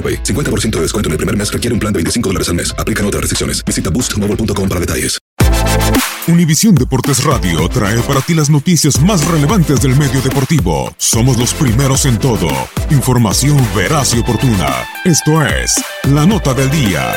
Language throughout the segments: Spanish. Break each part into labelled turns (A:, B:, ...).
A: AroPay. 50% de descuento en el primer mes requiere un plan de 25 dólares al mes. Aplican otras restricciones. Visita boostmobile.com para detalles.
B: Univisión Deportes Radio trae para ti las noticias más relevantes del medio deportivo. Somos los primeros en todo. Información veraz y oportuna. Esto es La Nota del Día.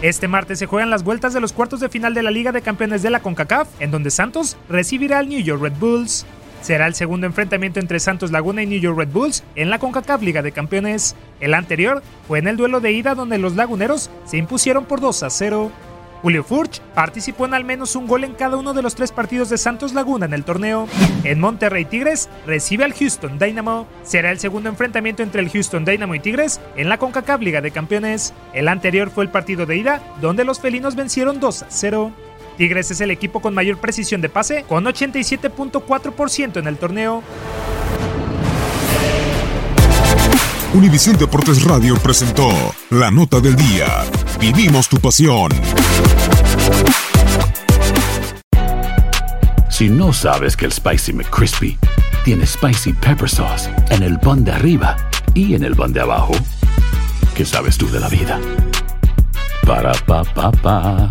C: Este martes se juegan las vueltas de los cuartos de final de la Liga de Campeones de la CONCACAF, en donde Santos recibirá al New York Red Bulls. Será el segundo enfrentamiento entre Santos Laguna y New York Red Bulls en la CONCACAF Liga de Campeones. El anterior fue en el duelo de ida donde los laguneros se impusieron por 2 a 0. Julio Furch participó en al menos un gol en cada uno de los tres partidos de Santos Laguna en el torneo. En Monterrey Tigres recibe al Houston Dynamo. Será el segundo enfrentamiento entre el Houston Dynamo y Tigres en la CONCACAF Liga de Campeones. El anterior fue el partido de ida donde los felinos vencieron 2 a 0. Tigres es el equipo con mayor precisión de pase, con 87.4% en el torneo.
B: Univisión Deportes Radio presentó La Nota del Día. Vivimos tu pasión.
D: Si no sabes que el Spicy McCrispy tiene Spicy Pepper Sauce en el pan de arriba y en el pan de abajo, ¿qué sabes tú de la vida? Para, pa, pa, pa